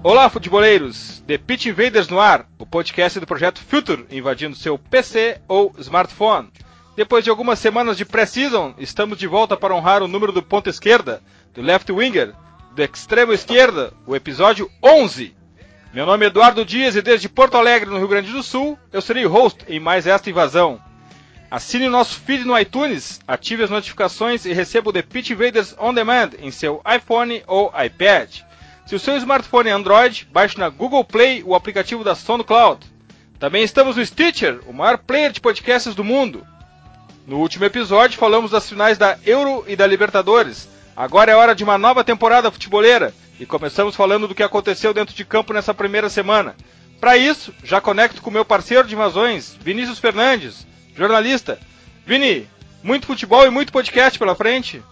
Olá, futeboleiros! The Pitch Invaders no ar, o podcast do projeto Future, invadindo seu PC ou smartphone. Depois de algumas semanas de pré-season, estamos de volta para honrar o número do ponto esquerda, do left winger, do extremo esquerda, o episódio 11. Meu nome é Eduardo Dias e desde Porto Alegre, no Rio Grande do Sul, eu serei o host em mais esta invasão. Assine o nosso feed no iTunes, ative as notificações e receba o The Pitch Invaders On Demand em seu iPhone ou iPad. Se o seu smartphone é Android, baixe na Google Play o aplicativo da SoundCloud. Também estamos no Stitcher, o maior player de podcasts do mundo. No último episódio falamos das finais da Euro e da Libertadores. Agora é hora de uma nova temporada futeboleira e começamos falando do que aconteceu dentro de campo nessa primeira semana. Para isso, já conecto com meu parceiro de invasões, Vinícius Fernandes, jornalista. Vini, muito futebol e muito podcast pela frente.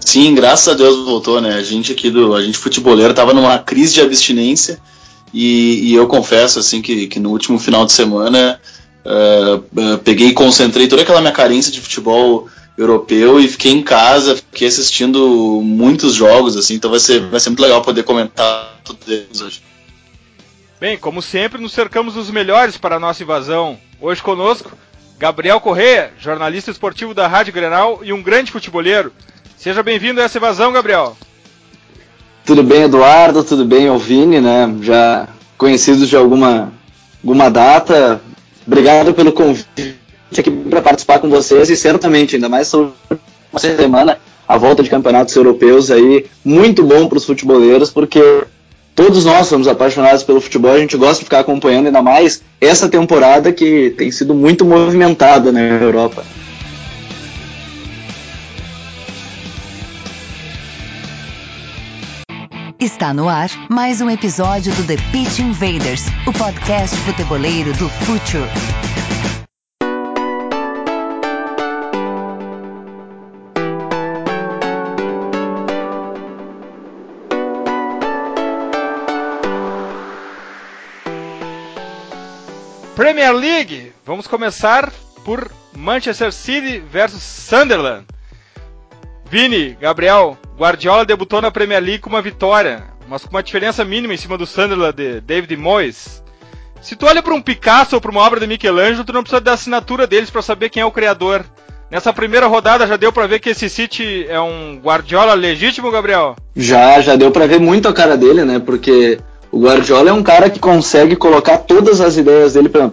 Sim, graças a Deus voltou, né? A gente aqui do. A gente futeboleiro tava numa crise de abstinência e, e eu confesso assim que, que no último final de semana uh, peguei e concentrei toda aquela minha carência de futebol europeu e fiquei em casa, fiquei assistindo muitos jogos, assim, então vai ser, vai ser muito legal poder comentar tudo deles hoje. Bem, como sempre, nos cercamos dos melhores para a nossa invasão. Hoje conosco, Gabriel Correia, jornalista esportivo da Rádio Grenal e um grande futeboleiro. Seja bem-vindo a essa invasão, Gabriel. Tudo bem, Eduardo? Tudo bem, Alvine, né? Já conhecidos de alguma, alguma data. Obrigado pelo convite aqui para participar com vocês e certamente, ainda mais sobre uma semana, a volta de campeonatos europeus aí, muito bom para os futeboleiros, porque todos nós somos apaixonados pelo futebol, a gente gosta de ficar acompanhando ainda mais essa temporada que tem sido muito movimentada na Europa. Está no ar mais um episódio do The Pitch Invaders, o podcast futeboleiro do Future. Premier League, vamos começar por Manchester City versus Sunderland. Vini, Gabriel, Guardiola debutou na Premier League com uma vitória, mas com uma diferença mínima em cima do Sunderland de David Moyes. Se tu olha para um Picasso ou para uma obra de Michelangelo, tu não precisa da assinatura deles para saber quem é o criador. Nessa primeira rodada já deu para ver que esse City é um Guardiola legítimo, Gabriel? Já, já deu para ver muito a cara dele, né? Porque o Guardiola é um cara que consegue colocar todas as ideias dele, pra,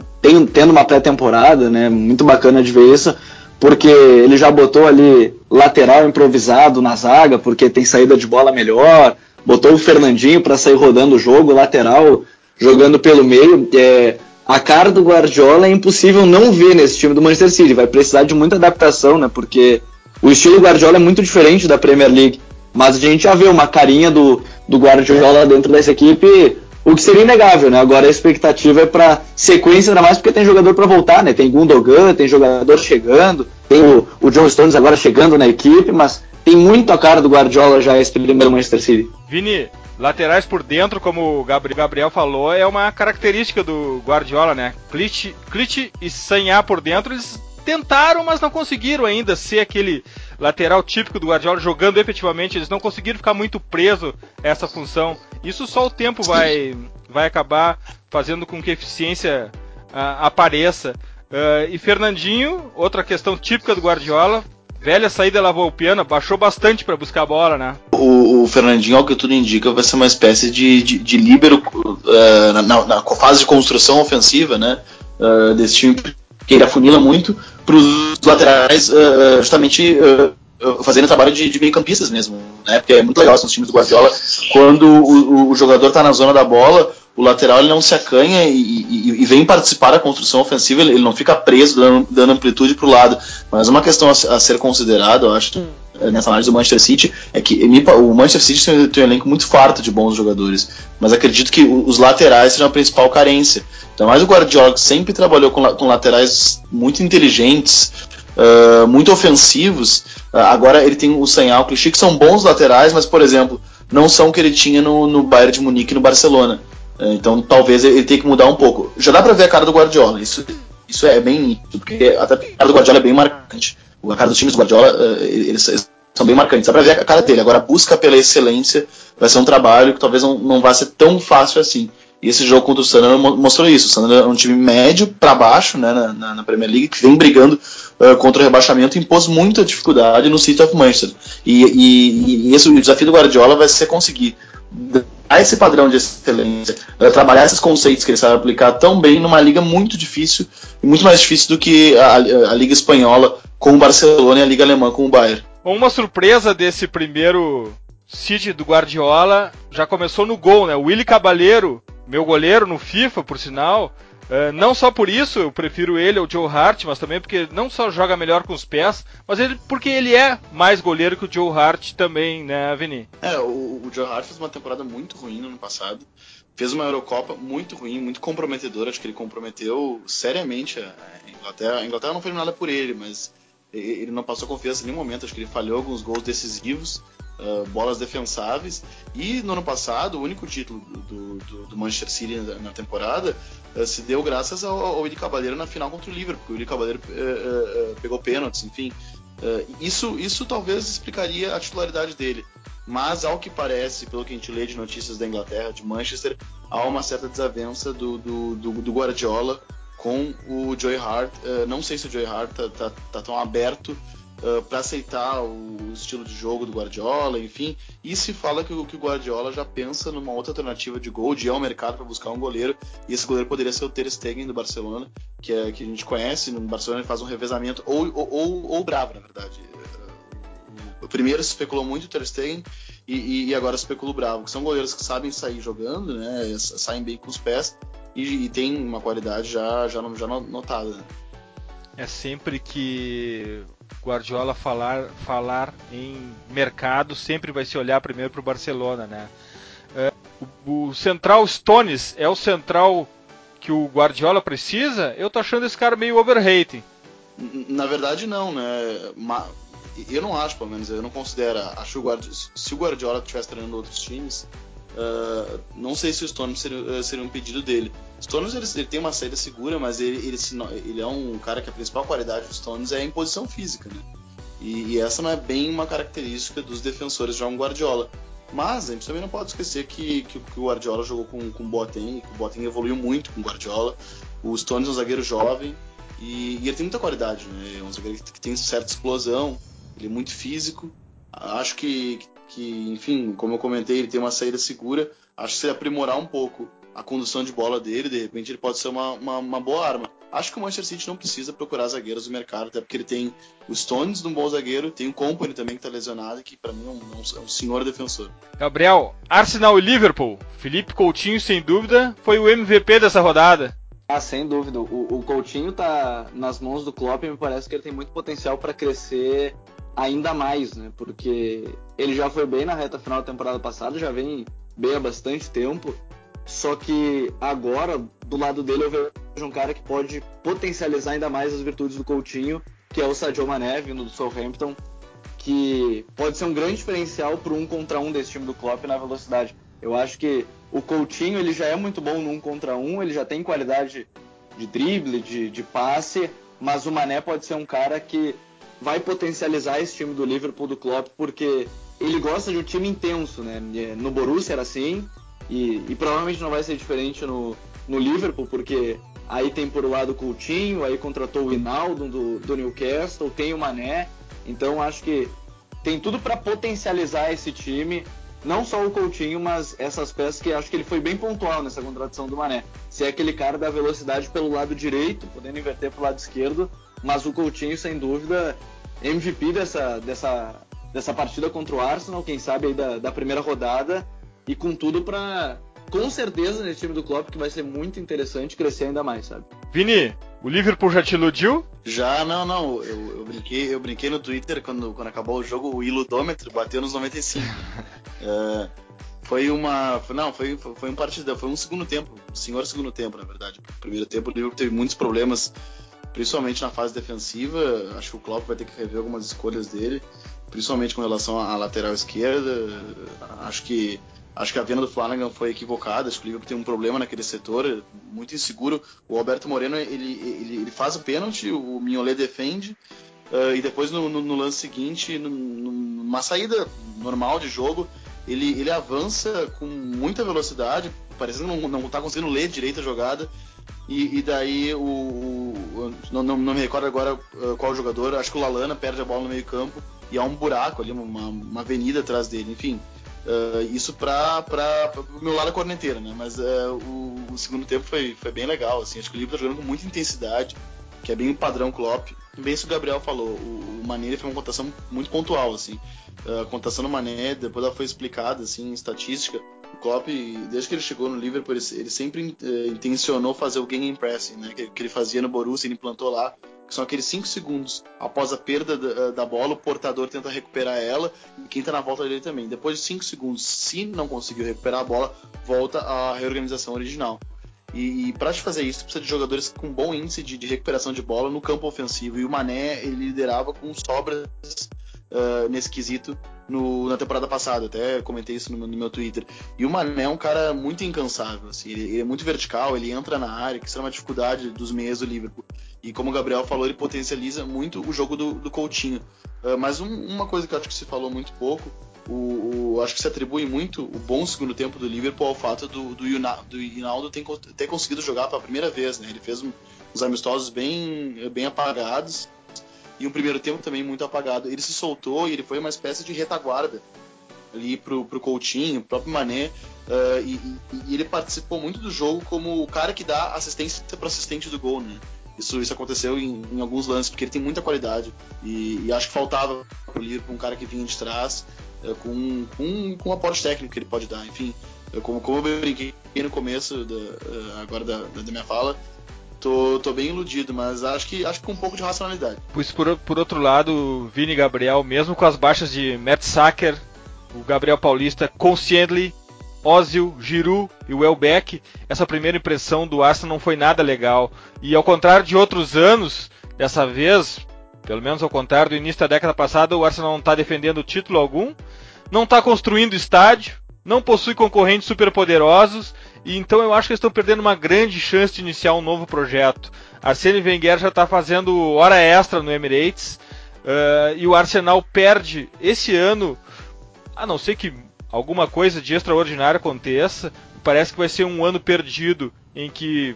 tendo uma pré-temporada, né? Muito bacana de ver isso porque ele já botou ali lateral improvisado na zaga, porque tem saída de bola melhor, botou o Fernandinho para sair rodando o jogo, lateral jogando pelo meio. É, a cara do Guardiola é impossível não ver nesse time do Manchester City, vai precisar de muita adaptação, né? Porque o estilo Guardiola é muito diferente da Premier League, mas a gente já vê uma carinha do, do Guardiola dentro dessa equipe o que seria inegável, né? Agora a expectativa é para sequência, ainda mais porque tem jogador para voltar, né? Tem Gundogan, tem jogador chegando, tem o, o John Stones agora chegando na equipe, mas tem muito a cara do Guardiola já esse primeiro Manchester City. Vini, laterais por dentro, como o Gabriel falou, é uma característica do Guardiola, né? Clit, Clit e Sanhar por dentro, eles tentaram, mas não conseguiram ainda ser aquele lateral típico do Guardiola jogando efetivamente. Eles não conseguiram ficar muito preso a essa função. Isso só o tempo vai, vai acabar fazendo com que a eficiência uh, apareça. Uh, e Fernandinho, outra questão típica do Guardiola, velha saída lavou o piano, baixou bastante para buscar a bola, né? O, o, Fernandinho, ao que tudo indica, vai ser uma espécie de, de, de líbero uh, na, na, fase de construção ofensiva, né? Uh, desse time que ele afunila muito para os laterais, uh, justamente uh, fazendo trabalho de, de meio-campistas mesmo, né? Porque é muito legal assim, os times do Guardiola, quando o, o jogador está na zona da bola, o lateral ele não se acanha e, e, e, vem participar da construção ofensiva, ele, não fica preso dando, dando amplitude para o lado. Mas uma questão a, a, ser considerada, eu acho, nessa análise do Manchester City, é que o Manchester City tem, tem um elenco muito farto de bons jogadores, mas acredito que os laterais sejam a principal carência. Então, mais o Guardiola sempre trabalhou com, com laterais muito inteligentes, uh, muito ofensivos. Uh, agora ele tem o Sanhal, o Clichy, que são bons laterais, mas, por exemplo, não são o que ele tinha no, no Bayern de Munique e no Barcelona. Uh, então, talvez ele, ele tenha que mudar um pouco. Já dá para ver a cara do Guardiola, isso, isso é bem nítido, porque até a cara do Guardiola é bem marcante. A cara dos times do Guardiola, eles, eles são bem marcantes. Dá pra ver a cara dele. Agora, a busca pela excelência vai ser um trabalho que talvez não, não vá ser tão fácil assim. E esse jogo contra o Sunderland mostrou isso. O Sunderland é um time médio para baixo né, na, na, Premier League, que vem brigando uh, contra o rebaixamento e impôs muita dificuldade no City of Manchester. E, e, e esse, o desafio do Guardiola vai ser conseguir dar esse padrão de excelência, uh, trabalhar esses conceitos que ele sabe aplicar tão bem numa liga muito difícil, muito mais difícil do que a, a Liga Espanhola com o Barcelona e a Liga Alemã com o Bayern. Uma surpresa desse primeiro City do Guardiola já começou no gol, né? O Willy Cabaleiro meu goleiro no FIFA, por sinal. Uh, não só por isso eu prefiro ele ao Joe Hart, mas também porque não só joga melhor com os pés, mas ele, porque ele é mais goleiro que o Joe Hart também, né, Vini? É, o, o Joe Hart fez uma temporada muito ruim no ano passado. Fez uma Eurocopa muito ruim, muito comprometedora. Acho que ele comprometeu seriamente a Inglaterra. A Inglaterra não foi nada por ele, mas ele não passou confiança em nenhum momento. Acho que ele falhou alguns gols decisivos uh, bolas defensáveis. E no ano passado, o único título do, do, do Manchester City na, na temporada uh, se deu graças ao, ao Willi na final contra o Liverpool, porque o Willi uh, pegou pênaltis, enfim. isso, isso talvez explicaria a titularidade dele. Mas, ao que parece, pelo que a gente lê de notícias da Inglaterra, de Manchester, há uma certa desavença do, do, do, do Guardiola com o Joey Hart. não sei se o Joey Hart tá, tá, tá tão aberto uh, para aceitar o estilo de jogo do Guardiola, enfim. E se fala que, que o Guardiola já pensa numa outra alternativa de gol, de ir ao mercado para buscar um goleiro. E esse goleiro poderia ser o Ter Stegen do Barcelona, que, é, que a gente conhece. No Barcelona ele faz um revezamento, ou, ou, ou, ou Bravo, na verdade. O primeiro se especulou muito o Ter Stegen e, e, agora especula o Bravo, que são goleiros que sabem sair jogando, né, saem bem com os pés e, e tem uma qualidade já, já, já notada. Né? É sempre que Guardiola falar, falar em mercado, sempre vai se olhar primeiro para o Barcelona, né? É, o, o, central Stones é o central que o Guardiola precisa? Eu tô achando esse cara meio overrated. Na verdade não, né? Eu não acho, pelo menos, eu não considero. Acho o Guardiola, se o Guardiola estivesse treinando outros times, Uh, não sei se o Stones seria, seria um pedido dele. Stones ele, ele, tem uma saída segura, mas ele, ele, ele, é um cara que a principal qualidade do Stones é a imposição física, né? E, e, essa não é bem uma característica dos defensores de um Guardiola. Mas a gente também não pode esquecer que, que, que o Guardiola jogou com, com o Boateng, que o Boateng evoluiu muito com o Guardiola. O Stones é um zagueiro jovem e, e ele tem muita qualidade, né? É um zagueiro que tem certa explosão, ele é muito físico. Acho que, que, enfim, como eu comentei, ele tem uma saída segura. Acho que se aprimorar um pouco a condução de bola dele, de repente ele pode ser uma, uma, uma, boa arma. Acho que o Manchester City não precisa procurar zagueiros no mercado, até porque ele tem o Stones, um bom zagueiro, tem o Company também que está lesionado, que para mim é um, é um, senhor defensor. Gabriel, Arsenal e Liverpool. Felipe Coutinho, sem dúvida, foi o MVP dessa rodada. Ah, sem dúvida. O, o Coutinho tá nas mãos do Klopp e me parece que ele tem muito potencial para crescer ainda mais, né? Porque ele já foi bem na reta final da temporada passada, já vem bem há bastante tempo. Só que agora, do lado dele, eu vejo um cara que pode potencializar ainda mais as virtudes do Coutinho, que é o Sadio Mané, vindo do Southampton, que pode ser um grande diferencial para um contra um desse time do Klopp na velocidade. Eu acho que o Coutinho ele já é muito bom no um contra um, ele já tem qualidade de drible, de, de passe, mas o Mané pode ser um cara que vai potencializar esse time do Liverpool do Klopp, porque ele gosta de um time intenso, né? No Borussia era assim, e, e provavelmente não vai ser diferente no, no Liverpool, porque aí tem por um lado o Coutinho, aí contratou o Hinaldo do, do Newcastle, tem o Mané, então acho que tem tudo para potencializar esse time, não só o Coutinho, mas essas peças que acho que ele foi bem pontual nessa contratação do Mané. Se é aquele cara da velocidade pelo lado direito, podendo inverter para o lado esquerdo, mas o Coutinho, sem dúvida, MVP dessa, dessa, dessa partida contra o Arsenal, quem sabe aí da, da primeira rodada, e com tudo para com certeza nesse time do Klopp que vai ser muito interessante crescer ainda mais, sabe? Vini, o Liverpool já te iludiu? Já, não, não. Eu, eu, brinquei, eu brinquei no Twitter quando, quando acabou o jogo, o iludômetro bateu nos 95. é, foi uma. Não, foi, foi um partida, foi um segundo tempo, um senhor segundo tempo, na verdade. Primeiro tempo o Liverpool teve muitos problemas principalmente na fase defensiva. Acho que o Klopp vai ter que rever algumas escolhas dele, principalmente com relação à lateral esquerda. Acho que acho que a venda do Flanagan foi equivocada. Acho que o Liverpool tem um problema naquele setor, muito inseguro. O Alberto Moreno ele, ele, ele faz o pênalti, o Mignolet defende. uh, e depois no, no, no lance seguinte, numa saída normal de jogo, ele, ele avança com muita velocidade, parecendo não, não tá conseguindo ler direito a jogada. E, e daí o, o não, não, me recordo agora uh, qual jogador, acho que o Lalana perde a bola no meio campo e há um buraco ali, uma, uma avenida atrás dele, enfim. Uh, isso para o meu lado da corneteira, né? Mas uh, o, o, segundo tempo foi, foi bem legal, assim. Acho que o Liverpool tá jogando com muita intensidade, que é bem o padrão Klopp. Bem isso que o Gabriel falou, o, o Mané foi uma contação muito pontual, assim. Uh, a contação do Mané, depois ela foi explicada, assim, em estatística. O Klopp, desde que ele chegou no Liverpool, ele, ele sempre uh, intencionou fazer o game pressing, né? Que, que, ele fazia no Borussia, ele implantou lá. Que são aqueles 5 segundos após a perda da, da, bola, o portador tenta recuperar ela e quem está na volta dele também. Depois de 5 segundos, se não conseguiu recuperar a bola, volta à reorganização original. E, e para fazer isso, precisa de jogadores com bom índice de, de, recuperação de bola no campo ofensivo. E o Mané ele liderava com sobras uh, nesse quesito no, na temporada passada. Até comentei isso no, no, meu Twitter. E o Mané é um cara muito incansável. Assim, ele, ele, é muito vertical, ele entra na área, que isso é uma dificuldade dos meias do Liverpool. E como o Gabriel falou, ele potencializa muito o jogo do, do Coutinho. Uh, mas um, uma coisa que eu acho que se falou muito pouco o, o, acho que se atribui muito o bom segundo tempo do Liverpool ao fato do, do, do Ronaldo ter, ter conseguido jogar pela primeira vez. Né? Ele fez um, uns amistosos bem, bem apagados e um primeiro tempo também muito apagado. Ele se soltou e ele foi uma espécie de retaguarda ali pro, pro Coutinho, pro próprio Mané, uh, e, e, ele participou muito do jogo como o cara que dá assistência para assistente do gol, né? Isso, isso aconteceu em, em, alguns lances, porque ele tem muita qualidade. E, e acho que faltava pro Liverpool um cara que vinha de trás é, com, com, com o aporte técnico que ele pode dar. Enfim, como, como eu brinquei no começo da, é, agora da, da minha fala, tô, tô bem iludido, mas acho que acho que com um pouco de racionalidade. Pois por, por outro lado, Vini Gabriel, mesmo com as baixas de Matt Sacker, o Gabriel Paulista, Consciently, Ozil, Giroud e Welbeck, essa primeira impressão do Arsenal não foi nada legal. E ao contrário de outros anos, dessa vez pelo menos ao contrário do início da década passada, o Arsenal não está defendendo título algum, não está construindo estádio, não possui concorrentes superpoderosos, e então eu acho que eles estão perdendo uma grande chance de iniciar um novo projeto. Arsene Wenger já está fazendo hora extra no Emirates, uh, e o Arsenal perde esse ano, a não ser que alguma coisa de extraordinário aconteça, parece que vai ser um ano perdido em que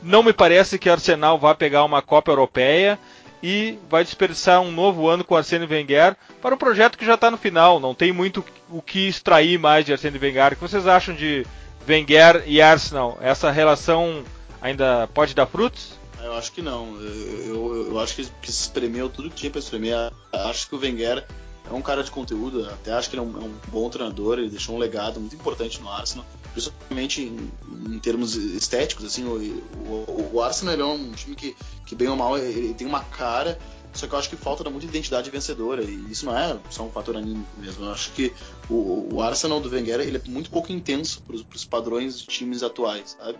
não me parece que o Arsenal vá pegar uma Copa Europeia e vai desperdiçar um novo ano com Arsene Wenger para um projeto que já está no final. Não tem muito o que extrair mais de Arsene Wenger. O que vocês acham de Wenger e Arsenal? Essa relação ainda pode dar frutos? Eu acho que não. Eu, eu, eu acho que, se espremeu tudo que tinha para espremer. Acho que o Wenger é um cara de conteúdo, até acho que ele é um, é um, bom treinador, ele deixou um legado muito importante no Arsenal, principalmente em, em termos estéticos, assim, o, o, o Arsenal é um time que, que bem ou mal, ele tem uma cara, só que eu acho que falta muita identidade vencedora, e isso não é só um fator anímico mesmo, eu acho que o, o Arsenal do Wenger, ele é muito pouco intenso para os padrões de times atuais, sabe?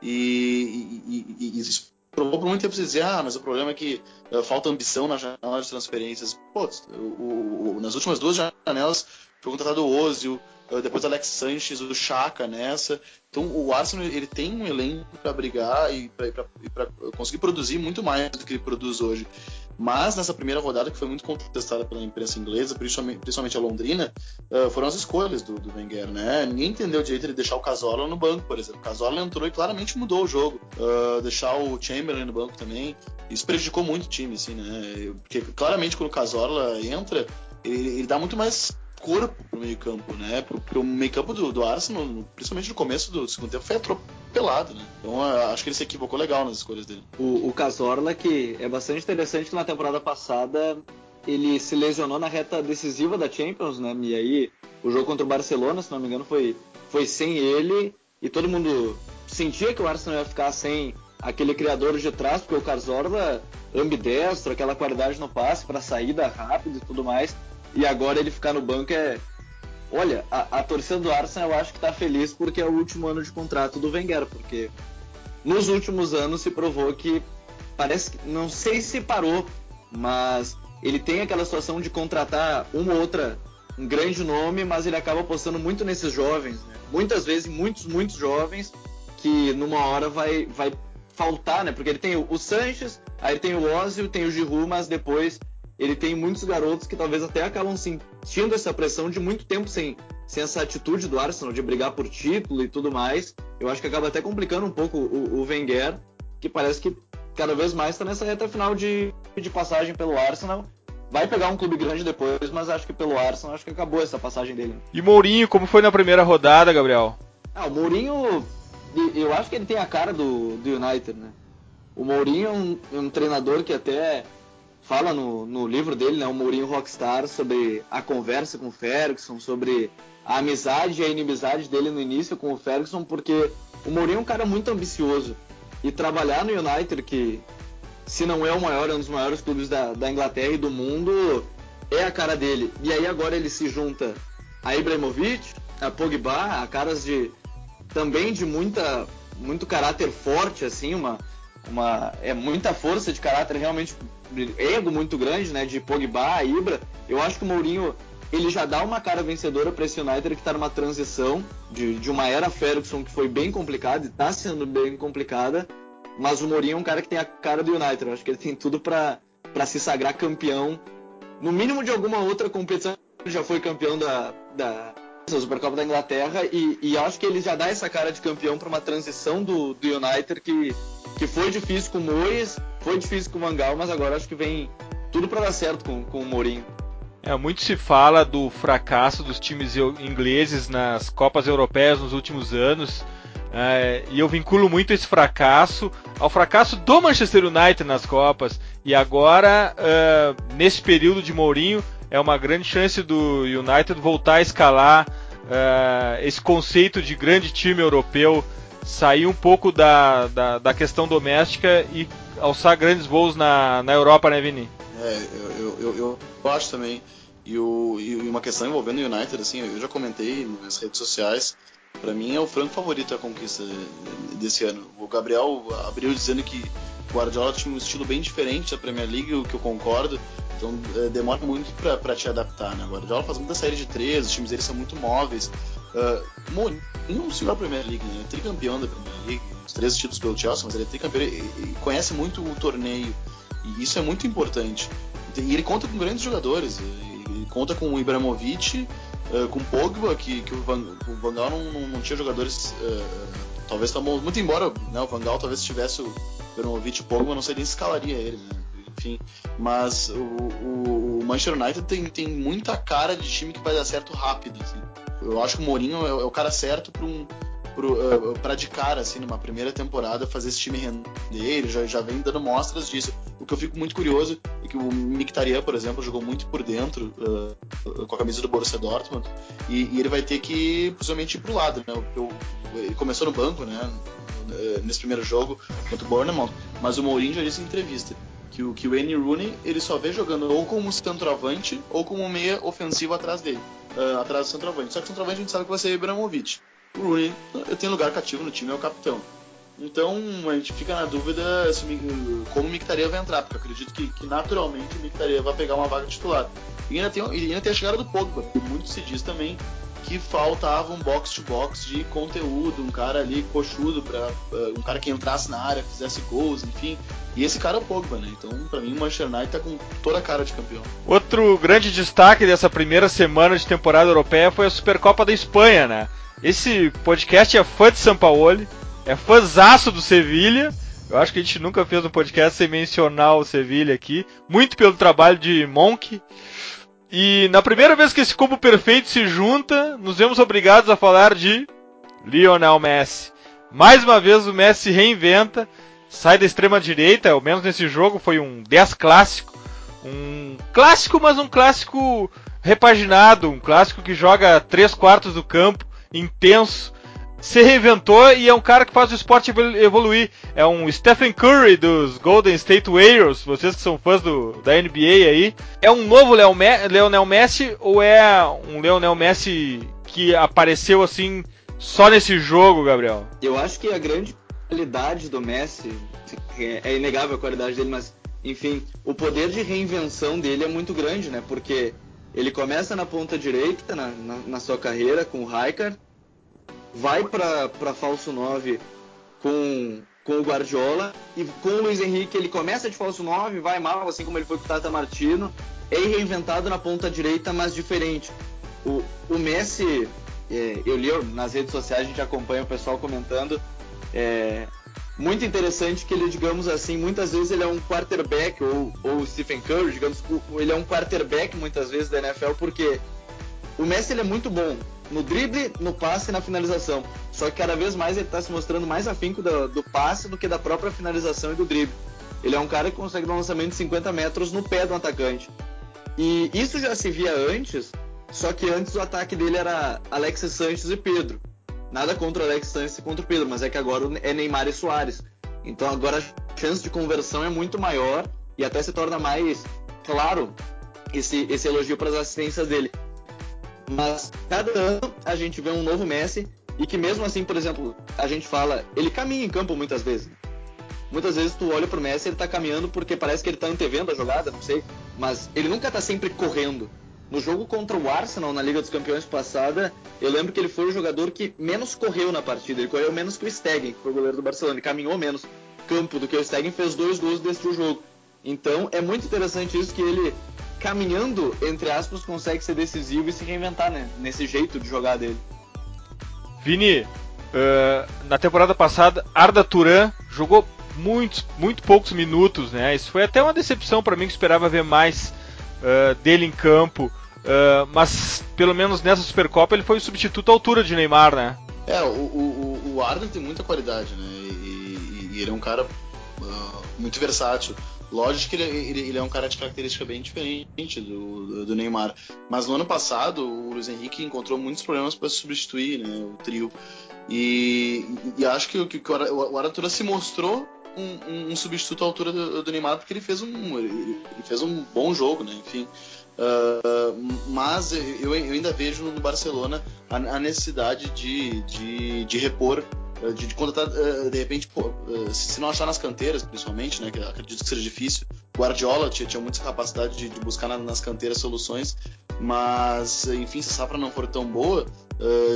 E, e, e, e isso provou por muito tempo dizer, ah, mas o problema é que uh, falta ambição na janela de transferências. Pô, o, o, nas últimas duas janelas foi contratado o Ozil, depois Alex Sanches, o Chaka nessa. Então o Arsenal ele tem um elenco para brigar e para conseguir produzir muito mais do que ele produz hoje. Mas nessa primeira rodada, que foi muito contestada pela imprensa inglesa, principalmente, principalmente a Londrina, uh, foram as escolhas do, do, Wenger, né? Ninguém entendeu direito ele deixar o Casola no banco, por exemplo. O Casola entrou e claramente mudou o jogo. Uh, deixar o Chamberlain no banco também. Isso prejudicou muito o time, assim, né? Porque claramente quando o Casola entra, ele, ele dá muito mais corpo pro meio campo, né? Porque o meio campo do, do Arsenal, principalmente no começo do segundo tempo, foi atropelado, né? Então acho que ele se equivocou legal nas escolhas dele. O, o Cazorla, que é bastante interessante que na temporada passada ele se lesionou na reta decisiva da Champions, né? E aí o jogo contra o Barcelona, se não me engano, foi, foi sem ele e todo mundo sentia que o Arsenal ia ficar sem aquele criador de trás, porque o Cazorla ambidestro, aquela qualidade no passe para saída rápida e tudo mais. E agora ele ficar no banco é. Olha, a, a torcida do Arsenal eu acho que está feliz porque é o último ano de contrato do Wenger, porque nos últimos anos se provou que parece que não sei se parou, mas ele tem aquela situação de contratar uma ou outra um grande nome, mas ele acaba apostando muito nesses jovens, né? muitas vezes muitos muitos jovens que numa hora vai vai faltar, né? Porque ele tem o Sanches, aí tem o Ozil, tem o Giroud, mas depois ele tem muitos garotos que talvez até acabam sentindo essa pressão de muito tempo sem, sem essa atitude do Arsenal de brigar por título e tudo mais. Eu acho que acaba até complicando um pouco o, o Wenger, que parece que cada vez mais está nessa reta final de, de passagem pelo Arsenal. Vai pegar um clube grande depois, mas acho que pelo Arsenal acho que acabou essa passagem dele. E Mourinho, como foi na primeira rodada, Gabriel? Ah, o Mourinho eu acho que ele tem a cara do, do United, né? O Mourinho é um, é um treinador que até fala no, no, livro dele, né, o Mourinho Rockstar, sobre a conversa com o Ferguson, sobre a amizade e a inimizade dele no início com o Ferguson, porque o Mourinho é um cara muito ambicioso. E trabalhar no United, que se não é o maior, é um dos maiores clubes da, da Inglaterra e do mundo, é a cara dele. E aí agora ele se junta a Ibrahimovic, a Pogba, a caras de também de muita muito caráter forte assim, uma uma é muita força de caráter, realmente ego muito grande, né, de Pogba, Ibra. Eu acho que o Mourinho ele já dá uma cara vencedora para esse United que está numa transição de, de uma era Ferguson que foi bem complicada e está sendo bem complicada, mas o Mourinho é um cara que tem a cara do United. Eu acho que ele tem tudo para se sagrar campeão, no mínimo de alguma outra competição. Ele já foi campeão da, da a Supercopa da Inglaterra e, e acho que ele já dá essa cara de campeão para uma transição do, do United que, que foi difícil com o Moyes, foi difícil com o Mangal, mas agora acho que vem tudo para dar certo com, com o Mourinho. É, muito se fala do fracasso dos times ingleses nas Copas Europeias nos últimos anos. É, e eu vinculo muito esse fracasso ao fracasso do Manchester United nas Copas. E agora, nesse período de Mourinho, é uma grande chance do United voltar a escalar uh, esse conceito de grande time europeu, sair um pouco da, da, da, questão doméstica e alçar grandes voos na, na Europa, né, Vini? É, eu, eu, eu, eu acho também. E, o, e uma questão envolvendo o United, assim, eu já comentei nas redes sociais, para mim é o franco favorito a conquista desse ano. O Gabriel abriu dizendo que o Guardiola tinha um estilo bem diferente da Premier League, o que eu concordo. Então é, demora muito para te adaptar, né? O Guardiola faz muita série de três, os times dele são muito móveis. Uh, Mourinho não se a Premier League, né? É tricampeão da Premier League, os três títulos pelo Chelsea, mas ele é tricampeão e, e conhece muito o torneio. E isso é muito importante. E ele conta com grandes jogadores. Ele conta com o Ibrahimovic, uh, com Pogba, que, que o, Van, o Van Gaal não, não, não tinha jogadores. Uh, talvez tomou muito embora né, o Van Gaal talvez tivesse o Ibrahimovic e o Pogba, não sei nem se escalaria ele, né? enfim. Mas o, o, o, Manchester United tem, tem muita cara de time que vai dar certo rápido. Assim. Eu acho que o Mourinho é, é o cara certo para um para uh, de cara, assim, numa primeira temporada, fazer esse time render. Ele já, já vem dando mostras disso. O que eu fico muito curioso é que o Mkhitaryan, por exemplo, jogou muito por dentro uh, com a camisa do Borussia Dortmund e, e, ele vai ter que possivelmente ir pro lado, né? Eu, ele começou no banco, né? Nesse primeiro jogo contra o Bournemouth, mas o Mourinho já disse em entrevista que o, que o Wayne Rooney ele só vê jogando ou como centroavante ou como meia ofensivo atrás dele, uh, atrás do centroavante. Só que o centroavante a gente sabe que vai ser Ibrahimovic. O Rooney tem lugar cativo no time, é o capitão. Então a gente fica na dúvida se, como o Mictaria vai entrar, porque eu acredito que, que naturalmente o Mictaria vai pegar uma vaga titular. E ainda tem, e ainda tem a chegada do Pogba, muito se diz também que faltava um box to box de conteúdo, um cara ali coxudo para uh, um cara que entrasse na área, fizesse gols, enfim. E esse cara é o Pogba, né? Então, para mim, o Manchester United tá com toda a cara de campeão. Outro grande destaque dessa primeira semana de temporada europeia foi a Supercopa da Espanha, né? Esse podcast é fã de São Paulo, é fãzaço do Sevilha. Eu acho que a gente nunca fez um podcast sem mencionar o Sevilha aqui. Muito pelo trabalho de Monk. E na primeira vez que esse combo perfeito se junta, nos vemos obrigados a falar de Lionel Messi. Mais uma vez o Messi reinventa, sai da extrema direita, ao menos nesse jogo foi um 10 clássico. Um clássico, mas um clássico repaginado, um clássico que joga 3 quartos do campo, intenso, se reinventou e é um cara que faz o esporte evoluir. É um Stephen Curry dos Golden State Warriors, vocês que são fãs do, da NBA aí. É um novo Leonel Messi ou é um Leonel Messi que apareceu assim só nesse jogo, Gabriel? Eu acho que a grande qualidade do Messi é, é inegável a qualidade dele, mas enfim, o poder de reinvenção dele é muito grande, né? Porque ele começa na ponta direita na, na, na sua carreira com o Raikar, vai para falso 9 com, com o Guardiola e com o Luiz Henrique ele começa de falso 9, vai mal, assim como ele foi com o Tata Martino, é reinventado na ponta direita, mas diferente. O, o Messi, é, eu li nas redes sociais, a gente acompanha o pessoal comentando, é muito interessante que ele, digamos assim, muitas vezes ele é um quarterback, ou, ou Stephen Curry, digamos, ele é um quarterback muitas vezes da NFL, porque o Messi ele é muito bom no drible, no passe e na finalização. Só que cada vez mais ele está se mostrando mais afinco do, do, passe do que da própria finalização e do drible. Ele é um cara que consegue dar um lançamento de 50 metros no pé do atacante. E isso já se via antes, só que antes o ataque dele era Alexis Sanches e Pedro. Nada contra o Alex Sanches e contra o Pedro, mas é que agora é Neymar e Soares. Então agora a chance de conversão é muito maior e até se torna mais claro esse, esse elogio para as assistências dele. Mas cada ano a gente vê um novo Messi e que mesmo assim, por exemplo, a gente fala, ele caminha em campo muitas vezes. Muitas vezes tu olha pro Messi, ele tá caminhando porque parece que ele tá antevendo a jogada, não sei, mas ele nunca tá sempre correndo. No jogo contra o Arsenal na Liga dos Campeões passada, eu lembro que ele foi o jogador que menos correu na partida. Ele correu menos que o Stegen, que foi o goleiro do Barcelona. Ele caminhou menos campo do que o Stegen, fez dois gols desse jogo. Então é muito interessante isso que ele caminhando, entre aspas, consegue ser decisivo e se reinventar, né? Nesse jeito de jogar dele. Vini, uh, na temporada passada, Arda Turan jogou muitos, muito poucos minutos, né? Isso foi até uma decepção para mim que esperava ver mais uh, dele em campo. Uh, mas pelo menos nessa Supercopa ele foi o substituto à altura de Neymar, né? É, o, o, o Arda tem muita qualidade, né? E, e, e ele é um cara muito versátil. Lógico que ele, ele, ele, é um cara de característica bem diferente do, do, Neymar. Mas no ano passado, o Luiz Henrique encontrou muitos problemas para substituir né, o trio. E, e acho que, que, que o Aratura se mostrou um, um, substituto à altura do, do, Neymar porque ele fez um, ele, fez um bom jogo, né? Enfim. Uh, mas eu, eu, ainda vejo no Barcelona a, a necessidade de, de, de repor eh, de, de contratar, eh, de repente, se não achar nas canteiras, principalmente, né, que acredito que seja difícil. Guardiola tinha, tinha muita capacidade de, de buscar na, nas canteiras soluções, mas, enfim, se a safra não for tão boa,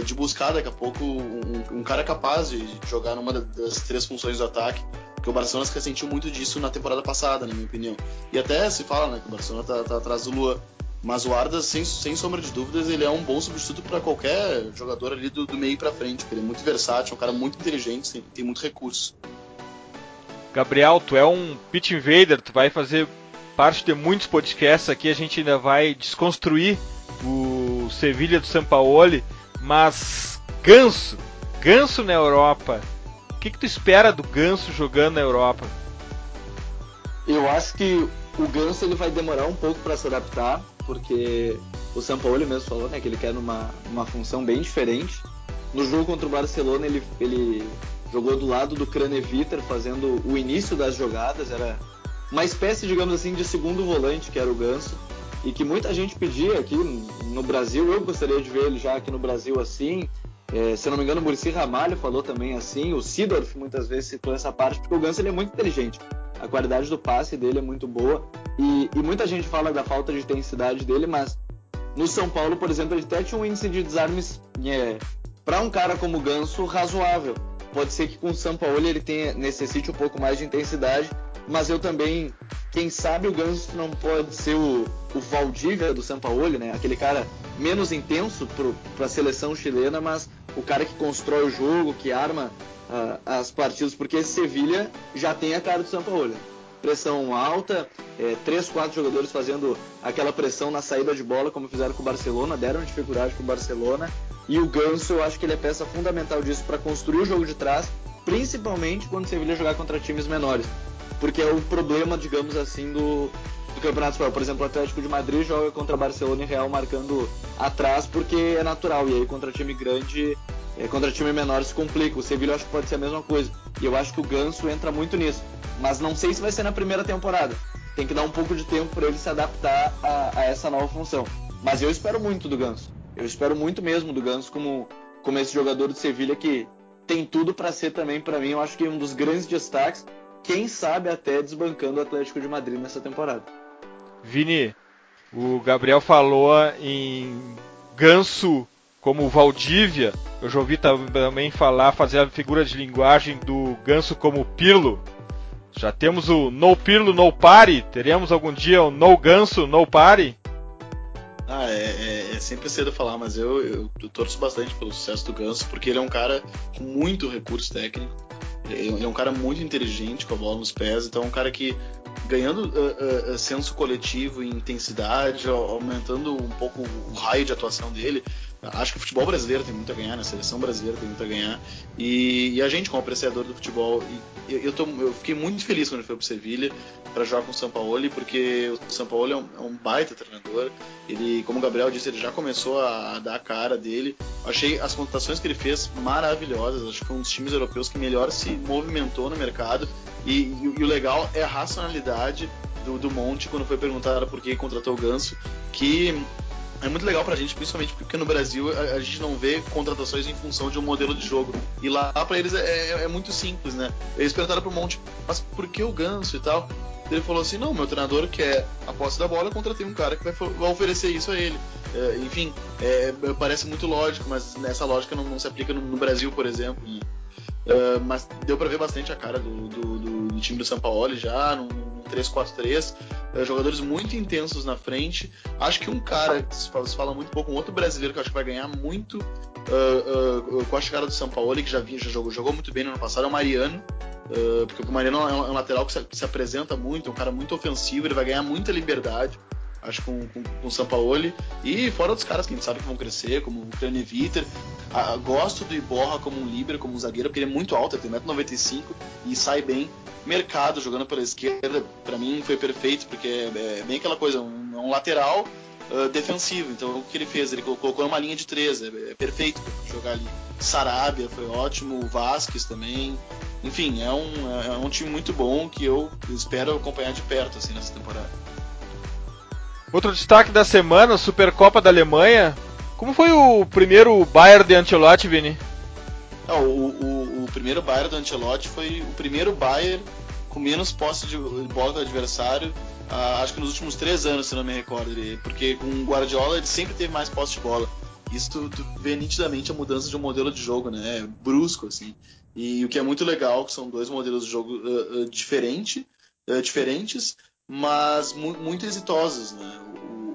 de buscar daqui a pouco um, um cara capaz de jogar numa das três funções do ataque, porque o Barcelona se ressentiu muito disso na temporada passada, na minha opinião. E até se fala né, que o Barcelona tá, tá atrás do Lua. Mas o Arda, sem, sem sombra de dúvidas, ele é um bom substituto para qualquer jogador ali do, do meio para frente. Ele é muito versátil, é um cara muito inteligente, tem, tem muito recurso. Gabriel, tu é um pitch invader, tu vai fazer parte de muitos podcasts aqui, a gente ainda vai desconstruir o Sevilha do Sampaoli, mas Ganso, Ganso na Europa, que, que tu espera do Ganso jogando na Europa? Eu acho que o Ganso ele vai demorar um pouco para se adaptar, porque o Sampaoli mesmo falou né, que ele quer uma, uma função bem diferente. No jogo contra o Barcelona, ele, ele jogou do lado do Craneviter, fazendo o início das jogadas. Era uma espécie, digamos assim, de segundo volante, que era o Ganso. E que muita gente pedia aqui no Brasil. Eu gostaria de ver ele já aqui no Brasil assim. É, se eu não me engano, o Murici Ramalho falou também assim. O Sidorf muitas vezes citou essa parte, porque o Ganso ele é muito inteligente. A qualidade do passe dele é muito boa. E, e muita gente fala da falta de intensidade dele, mas no São Paulo, por exemplo, ele até tinha um índice de desarmes é, para um cara como o Ganso razoável. Pode ser que com o São Paulo ele tenha, necessite um pouco mais de intensidade, mas eu também, quem sabe o Ganso não pode ser o, o Valdívia do São Paulo, né? Aquele cara menos intenso para a seleção chilena, mas o cara que constrói o jogo, que arma uh, as partidas, porque esse Sevilha já tem a cara do São Paulo pressão alta, é, três, quatro jogadores fazendo aquela pressão na saída de bola, como fizeram com o Barcelona, deram dificuldade com o Barcelona. E o Ganso, eu acho que ele é peça fundamental disso para construir o jogo de trás, principalmente quando você viria jogar contra times menores. Porque é o problema, digamos assim, do Campeonato Espanhol. Por exemplo, o Atlético de Madrid joga contra Barcelona e Real marcando atrás porque é natural. E aí contra time grande, é, contra time menor se complica. O Sevilla eu acho que pode ser a mesma coisa. E eu acho que o Ganso entra muito nisso. Mas não sei se vai ser na primeira temporada. Tem que dar um pouco de tempo para ele se adaptar a, a, essa nova função. Mas eu espero muito do Ganso. Eu espero muito mesmo do Ganso como, como esse jogador de Sevilha que tem tudo para ser também, para mim, eu acho que um dos grandes destaques. Quem sabe até desbancando o Atlético de Madrid nessa temporada. Vini, o Gabriel falou em Ganso como Valdívia. Eu já ouvi também falar, fazer a figura de linguagem do Ganso como Pirlo. Já temos o No Pirlo, No Pare. Teremos algum dia o No Ganso, No Pare? Ah, é, é, é, sempre cedo falar, mas eu, eu, eu, torço bastante pelo sucesso do Ganso, porque ele é um cara com muito recurso técnico. Ele é um cara muito inteligente com a bola nos pés, então é um cara que ganhando uh, uh, senso coletivo e intensidade, aumentando um pouco o raio de atuação dele, Acho que o futebol brasileiro tem muito a ganhar, né? a seleção brasileira tem muito a ganhar. E, e a gente, como apreciador do futebol, eu, eu, tô, eu, fiquei muito feliz quando foi pro Sevilha para jogar com o Sampaoli, porque o Sampaoli é um, é um baita treinador. Ele, como o Gabriel disse, ele já começou a, a dar a cara dele. Achei as contratações que ele fez maravilhosas. Acho que foi um dos times europeus que melhor se movimentou no mercado. E, e, e o legal é a racionalidade do, do Monte quando foi perguntado por que contratou o Ganso, que é muito legal pra gente, principalmente porque no Brasil a, a, gente não vê contratações em função de um modelo de jogo. E lá pra eles é, é, é muito simples, né? Eles perguntaram pro Monte, mas por que o ganso e tal? Ele falou assim: não, meu treinador quer a posse da bola, eu contratei um cara que vai, vai oferecer isso a ele. É, enfim, é, parece muito lógico, mas nessa lógica não, não se aplica no, no, Brasil, por exemplo. Né? Uh, mas deu para ver bastante a cara do, do, do, do time do São Paulo já, num, 3-4-3, é, jogadores muito intensos na frente. Acho que um cara que se fala, se fala, muito pouco, um outro brasileiro que acho que vai ganhar muito uh, uh, com a chegada do São Paulo, que já, vinha, já jogou, jogou muito bem no ano passado, é o Mariano. Uh, porque o Mariano é um, é um lateral que se, que se, apresenta muito, é um cara muito ofensivo, ele vai ganhar muita liberdade acho, com, com, com o Sampaoli. E fora outros caras que a gente sabe que vão crescer, como o Crane Viter. Ah, gosto do Iborra como um líbero, como um zagueiro, porque ele é muito alto, ele tem 1,95m e sai bem. Mercado jogando pela esquerda, para mim foi perfeito, porque é, é bem aquela coisa, um, é um lateral uh, defensivo. Então o que ele fez? Ele colocou uma linha de três, é, é perfeito jogar ali. Sarabia foi ótimo, o Vasquez também. Enfim, é um, é um time muito bom que eu espero acompanhar de perto assim nessa temporada. Outro destaque da semana, Supercopa da Alemanha. Como foi o primeiro Bayern de Ancelotti, Vini? Não, o, o, o, primeiro Bayern do Ancelotti foi o primeiro Bayern com menos posse de bola do adversário, uh, acho que nos últimos três anos, se não me recordo. Porque com o Guardiola ele sempre teve mais posse de bola. Isso tu, tu vê nitidamente a mudança de um modelo de jogo, né? É brusco, assim. E o que é muito legal, que são dois modelos de jogo uh, uh, diferente, diferentes, mas mu muito exitosos. Né?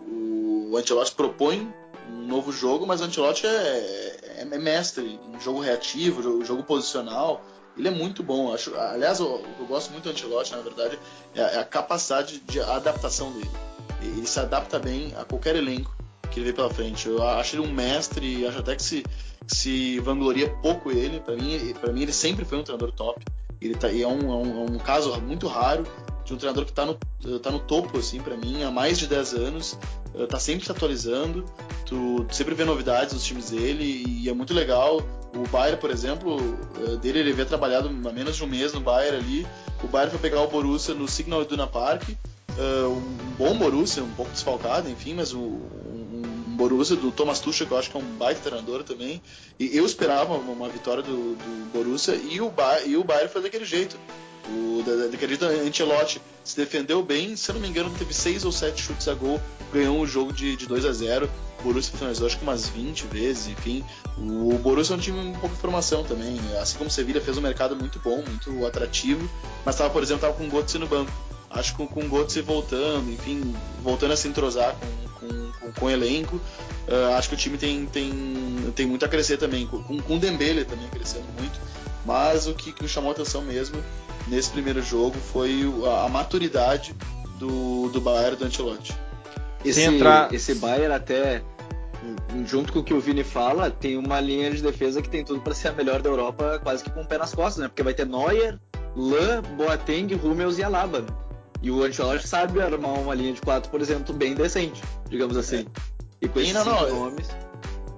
O, o, o propõe um novo jogo, mas o Ancelotti é, é, é mestre em jogo reativo, jogo, jogo, posicional. Ele é muito bom. Acho, aliás, eu, eu gosto muito do Ancelotti, na verdade, é, é a capacidade de adaptação dele. Ele se adapta bem a qualquer elenco que ele vê pela frente. Eu acho ele um mestre, acho até que se, se vangloria pouco ele. Para mim, para mim, ele sempre foi um treinador top. Ele tá, é um, é um, é um caso muito raro de um treinador que está no, tá no topo, assim, para mim, há mais de 10 anos, está sempre se atualizando, tu, tu, sempre vê novidades nos times dele e é muito legal. O Bayern, por exemplo, eh, dele ele havia trabalhado há menos de um mês no Bayern ali. O Bayern foi pegar o Borussia no Signal Iduna Park, um bom Borussia, um pouco desfalcado, enfim, mas um, um Borussia do Thomas Tuchel, que eu acho que é um baita treinador também. E eu esperava uma vitória do, do Borussia e o, ba e o Bayern foi daquele jeito. O daquele Ancelotti se defendeu bem, se eu não me engano, teve seis ou sete chutes a gol, ganhou um jogo de, de 2 a 0 O Borussia finalizou acho que umas 20 vezes, enfim. O Borussia é um time um pouco de formação também, assim como o Sevilla fez um mercado muito bom, muito atrativo, mas estava, por exemplo, tava com o Götze no banco. Acho que com, o Götze voltando, enfim, voltando a se entrosar com, com, com, com o elenco, uh, acho que o time tem, tem, tem muito a crescer também, com, com o Dembele também crescendo muito, mas o que, que me chamou a atenção mesmo nesse primeiro jogo foi a, a maturidade do, do Bayern do Ancelotti. Esse, entrar... esse Bayern até junto com o que o Vini fala, tem uma linha de defesa que tem tudo para ser a melhor da Europa, quase que com o pé nas costas, né? Porque vai ter Neuer, Lan, Boateng, Hummels e Alaba. E o Ancelotti sabe armar uma linha de quatro, por exemplo, bem decente, digamos assim. É. E com esses não, não, nomes...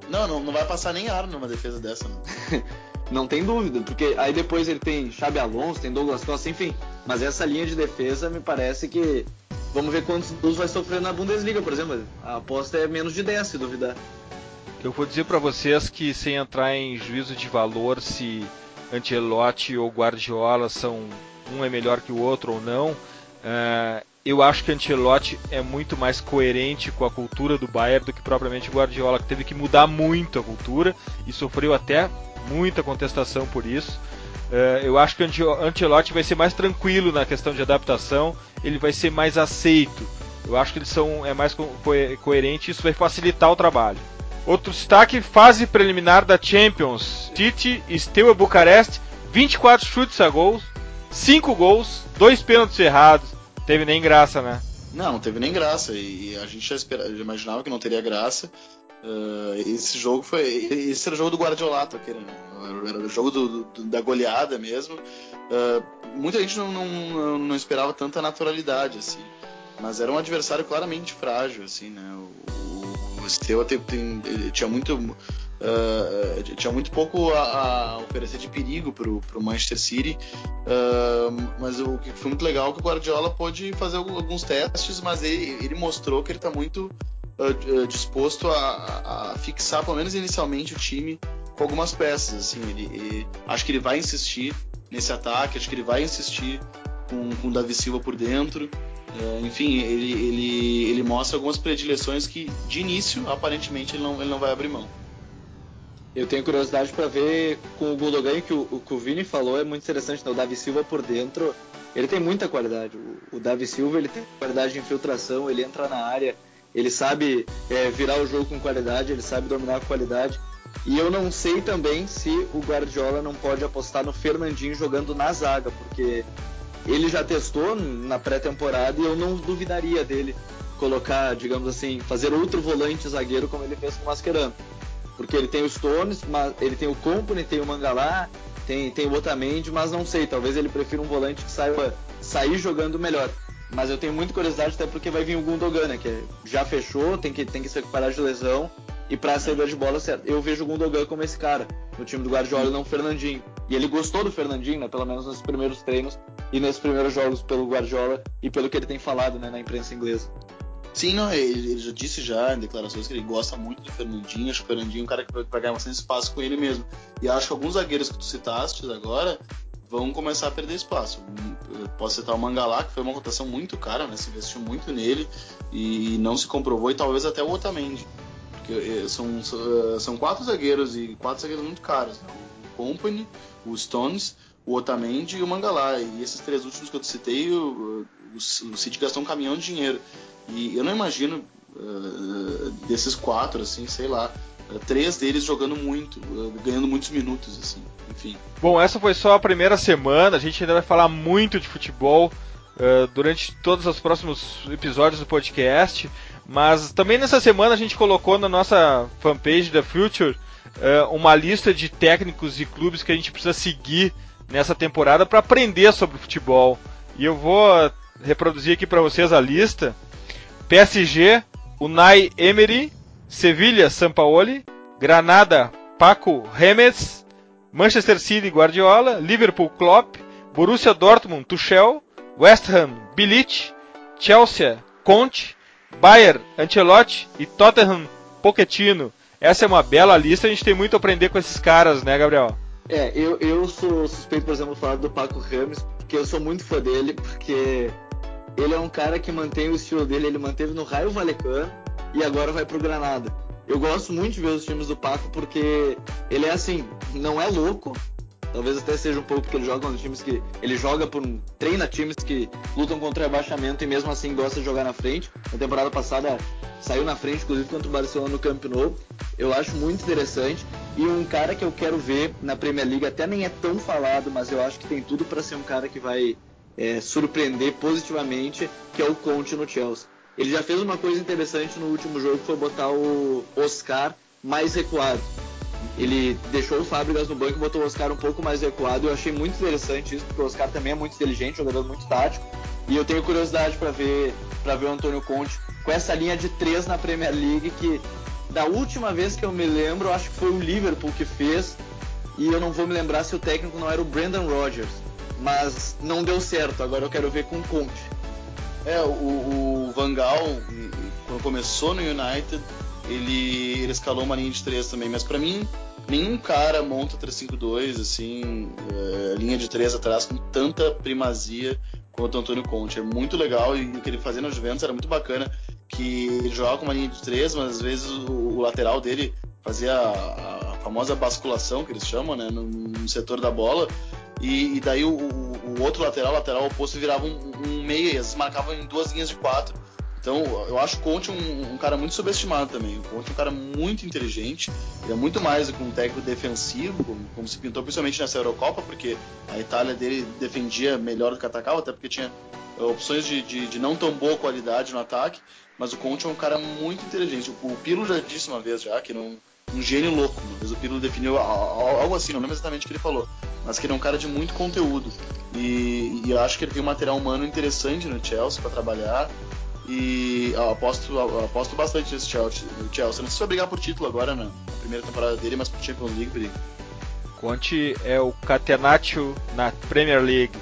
Não, não, não vai passar nem ar numa defesa dessa, não. Não tem dúvida, porque aí depois ele tem Xabi Alonso, tem Douglas Costa, enfim. Mas essa linha de defesa me parece que. Vamos ver quantos gols vai sofrer na Bundesliga, por exemplo. A aposta é menos de 10, se duvidar. Eu vou dizer para vocês que, sem entrar em juízo de valor se Ancelotti ou Guardiola são um é melhor que o outro ou não, uh, eu acho que Ancelotti é muito mais coerente com a cultura do Bayern do que propriamente Guardiola, que teve que mudar muito a cultura e sofreu até muita contestação por isso. Uh, eu acho que Ancelotti vai ser mais tranquilo na questão de adaptação, ele vai ser mais aceito. Eu acho que eles são é mais co coerente, isso vai facilitar o trabalho. Outro destaque, fase preliminar da Champions. Tite e Steaua Bucareste, 24 chutes a gols, 5 gols, 2 pênaltis errados. Teve nem graça, né? Não, não teve nem graça. E a gente já, esperava, já imaginava que não teria graça. Uh, esse jogo foi. Esse era o jogo do Guardiolato, aquele, né? era o jogo do, do, da goleada mesmo. Uh, muita gente não, não, não, esperava tanta naturalidade, assim. Mas era um adversário claramente frágil, assim, né? O, o Steaua tinha muito Uh, tinha muito pouco a, a, oferecer de perigo para o Manchester City, uh, mas o que foi muito legal é que o Guardiola pôde fazer alguns testes, mas ele, ele mostrou que ele está muito uh, disposto a, a, fixar, pelo menos inicialmente, o time com algumas peças. Assim, ele, ele, acho que ele vai insistir nesse ataque, acho que ele vai insistir com, com o Davi Silva por dentro. Enfim, ele, ele, ele mostra algumas predileções que, de início, aparentemente, ele não, ele não vai abrir mão. Eu tenho curiosidade para ver com o Gundogan, que o, o que o Vini falou é muito interessante. Né? O Davi Silva por dentro, ele tem muita qualidade. O, o Davi Silva ele tem qualidade de infiltração, ele entra na área, ele sabe é, virar o jogo com qualidade, ele sabe dominar com qualidade. E eu não sei também se o Guardiola não pode apostar no Fernandinho jogando na zaga, porque ele já testou na pré-temporada e eu não duvidaria dele colocar, digamos assim, fazer outro volante zagueiro como ele fez com o Mascherano. Porque ele tem o Stones, ele tem o Company, tem o Mangalá, tem, tem o Otamendi, mas não sei, talvez ele prefira um volante que saiba sair jogando melhor. Mas eu tenho muita curiosidade até porque vai vir o Gundogan, né, que já fechou, tem que, tem que se recuperar de lesão. E para saída de bola, eu vejo o Gundogan como esse cara no time do Guardiola, não o Fernandinho. E ele gostou do Fernandinho, né, pelo menos nos primeiros treinos e nesses primeiros jogos pelo Guardiola e pelo que ele tem falado né, na imprensa inglesa. Sim, não, ele, ele, já disse já em declarações que ele gosta muito do Fernandinho, acho que o Fernandinho é um cara que vai ganhar bastante espaço com ele mesmo. E acho que alguns zagueiros que tu citaste agora vão começar a perder espaço. Eu posso citar o Mangalá, que foi uma rotação muito cara, né? Se investiu muito nele e não se comprovou, e talvez até o Otamendi. Porque eh, são, eh, são quatro zagueiros e quatro zagueiros muito caros. Né? O Company, o Stones, o Otamendi e o Mangalá. E esses três últimos que eu citei, o, o, o City gastou um caminhão de dinheiro. E eu não imagino uh, desses quatro, assim, sei lá, três deles jogando muito, ganhando muitos minutos, assim, enfim. Bom, essa foi só a primeira semana, a gente ainda vai falar muito de futebol durante todos os próximos episódios do podcast, mas também nessa semana a gente colocou na nossa fanpage da Future uma lista de técnicos e clubes que a gente precisa seguir nessa temporada para aprender sobre futebol. E eu vou reproduzir aqui para vocês a lista. PSG, Unai Emery, Sevilha, Sampaoli, Granada, Paco Remes, Manchester City, Guardiola, Liverpool, Klopp, Borussia Dortmund, Tuchel, West Ham, Bilic, Chelsea, Conte, Bayern, Ancelotti e Tottenham, Pochettino. Essa é uma bela lista, a gente tem muito a aprender com esses caras, né, Gabriel? É, eu, eu sou suspeito, por exemplo, falar do Paco Rames, porque eu sou muito fã dele, porque ele é um cara que mantém o estilo dele, ele manteve no Raio Valecano e agora vai pro Granada. Eu gosto muito de ver os times do Paco porque ele é assim, não é louco, talvez até seja um pouco porque ele joga nos times que ele joga por treina times que lutam contra rebaixamento e mesmo assim gosta de jogar na frente. Na temporada passada saiu na frente, inclusive contra o Barcelona no Camp Nou. Eu acho muito interessante e um cara que eu quero ver na Premier League até nem é tão falado, mas eu acho que tem tudo para ser um cara que vai é, surpreender positivamente, que é o Conte no Chelsea. Ele já fez uma coisa interessante no último jogo, que foi botar o Oscar mais recuado. Ele deixou o Fábricas no banco e botou o Oscar um pouco mais recuado. Eu achei muito interessante isso, porque o Oscar também é muito inteligente, jogador muito tático. E eu tenho curiosidade para ver para ver o Antônio Conte com essa linha de três na Premier League que da última vez que eu me lembro, acho que foi o Liverpool que fez. E eu não vou me lembrar se o técnico não era o Brandon Rodgers mas não deu certo. Agora eu quero ver com o Conte. É, o, o Van Gaal, quando começou no United, ele, ele escalou uma linha de três também, mas para mim, nenhum cara monta 3-5-2, assim, é, linha de três atrás com tanta primazia quanto o Antônio Conte. É muito legal e o que ele fazia no Juventus era muito bacana, que ele jogava com uma linha de três, mas às vezes o, o lateral dele fazia a, a, famosa basculação, que eles chamam, né, no, no setor da bola, e, e daí o, o, o, outro lateral, lateral oposto, virava um, um meia, e às vezes marcavam em duas linhas de quatro. Então, eu acho o Conte um, um, cara muito subestimado também. O Conte é um cara muito inteligente, ele é muito mais do que um técnico defensivo, como, como, se pintou principalmente nessa Eurocopa, porque a Itália dele defendia melhor do que atacava, até porque tinha eh, opções de, de, de não tão boa qualidade no ataque. Mas o Conte é um cara muito inteligente. O, o Pirlo já disse uma vez já que não, um gênio louco. Uma vez o Pirlo definiu algo assim, não lembro exatamente o que ele falou, mas que ele é um cara de muito conteúdo. E, e eu acho que ele tem um material humano interessante no Chelsea para trabalhar. E aposto, aposto bastante nesse Chelsea, Chelsea. Não sei se vai brigar por título agora na, primeira temporada dele, mas por Champions League briga. Conte é o Catenaccio na Premier League.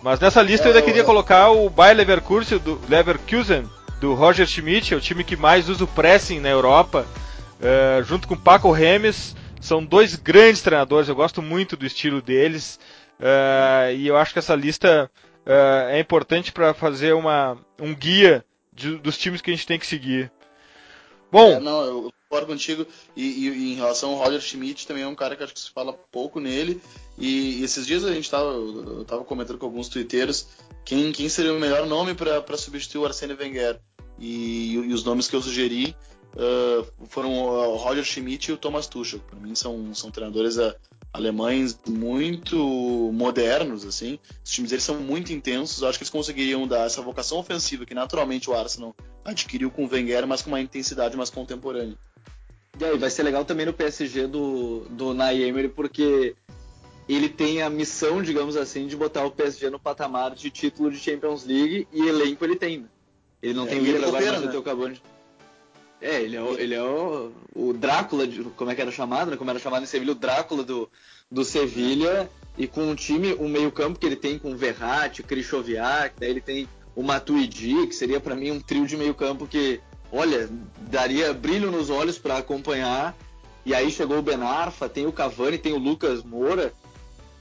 Mas nessa lista é, eu ainda queria eu... colocar o Bayer Leverkusen do, Leverkusen do Roger Schmidt, é o time que mais usa o pressing na Europa, uh, junto com Paco Remes. São dois grandes treinadores, eu gosto muito do estilo deles. Uh, e eu acho que essa lista uh, é importante para fazer uma, um guia de, dos times que a gente tem que seguir. Bom. É, não, eu concordo contigo. E, e, e, em relação ao Roger Schmidt, também é um cara que acho que se fala pouco nele. E, e esses dias a gente tava, eu tava comentando com alguns twitteiros quem, quem seria o melhor nome para substituir o Arsene Wenger. E, e, os nomes que eu sugeri uh, foram o Roger Schmidt e o Thomas Tuchel. Para mim são, são treinadores alemães muito modernos, assim. Os times deles são muito intensos. Eu acho que eles conseguiriam dar essa vocação ofensiva que naturalmente o Arsenal adquiriu com o Wenger, mas com uma intensidade mais contemporânea. E aí, vai ser legal também no PSG do, do Nay Emery, porque ele tem a missão, digamos assim, de botar o PSG no patamar de título de Champions League e elenco ele tem. Né? Ele não é, tem o ídolo agora, mas né? o acabou de... É, ele é, o, ele é o, o Drácula, como é que era chamado, né? Como era chamado em Sevilha, o Drácula do, do Sevilha. E com um time, um meio-campo que ele tem com Verratti, Krychowiak, daí ele tem o Matuidi, que seria para mim um trio de meio-campo que, olha, daria brilho nos olhos para acompanhar. E aí chegou o Benarfa, tem o Cavani, tem o Lucas Moura.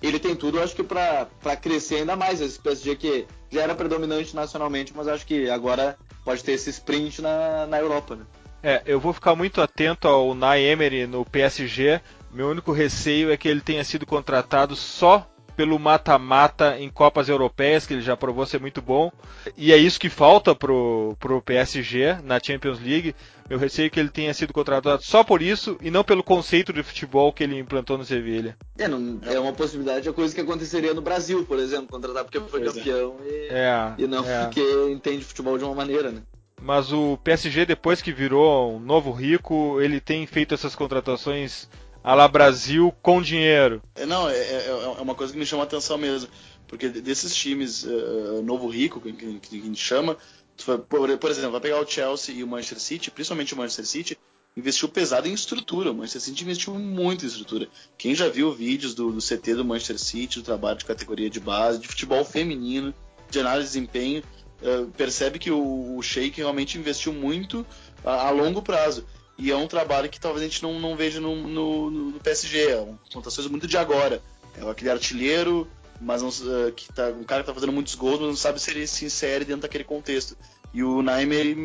Ele tem tudo, acho que para crescer ainda mais. Esse PSG que já era predominante nacionalmente, mas acho que agora pode ter esse sprint na, na Europa, né? É, eu vou ficar muito atento ao Nay Emery no PSG. Meu único receio é que ele tenha sido contratado só pelo mata-mata em Copas Europeias, que ele já provou ser muito bom. E é isso que falta pro, pro PSG na Champions League. Meu receio é que ele tenha sido contratado só por isso e não pelo conceito de futebol que ele implantou no Sevilha. É, não, é uma possibilidade, a coisa que aconteceria no Brasil, por exemplo, contratar porque foi pois é. campeão é. E, é, e, não é. porque entende futebol de uma maneira, né? Mas o PSG, depois que virou um novo rico, ele tem feito essas contratações a la Brasil com dinheiro. É, não, é, é, é uma coisa que me chama a atenção mesmo. Porque desses times uh, novo rico, que, que, que, a gente chama, por, por, exemplo, vai pegar o Chelsea e o Manchester City, principalmente o Manchester City, investiu pesado em estrutura. O Manchester City investiu muito em estrutura. Quem já viu vídeos do, do CT do Manchester City, do trabalho de categoria de base, de futebol feminino, de análise de desempenho, uh, percebe que o, o Sheik realmente investiu muito a, a, longo prazo. E é um trabalho que talvez a gente não, não veja no, no, no PSG. É uma contratações muito de agora. É aquele artilheiro, mas não, uh, que tá, um cara que está fazendo muitos gols, mas não sabe se ele se insere dentro daquele contexto. E o Naimer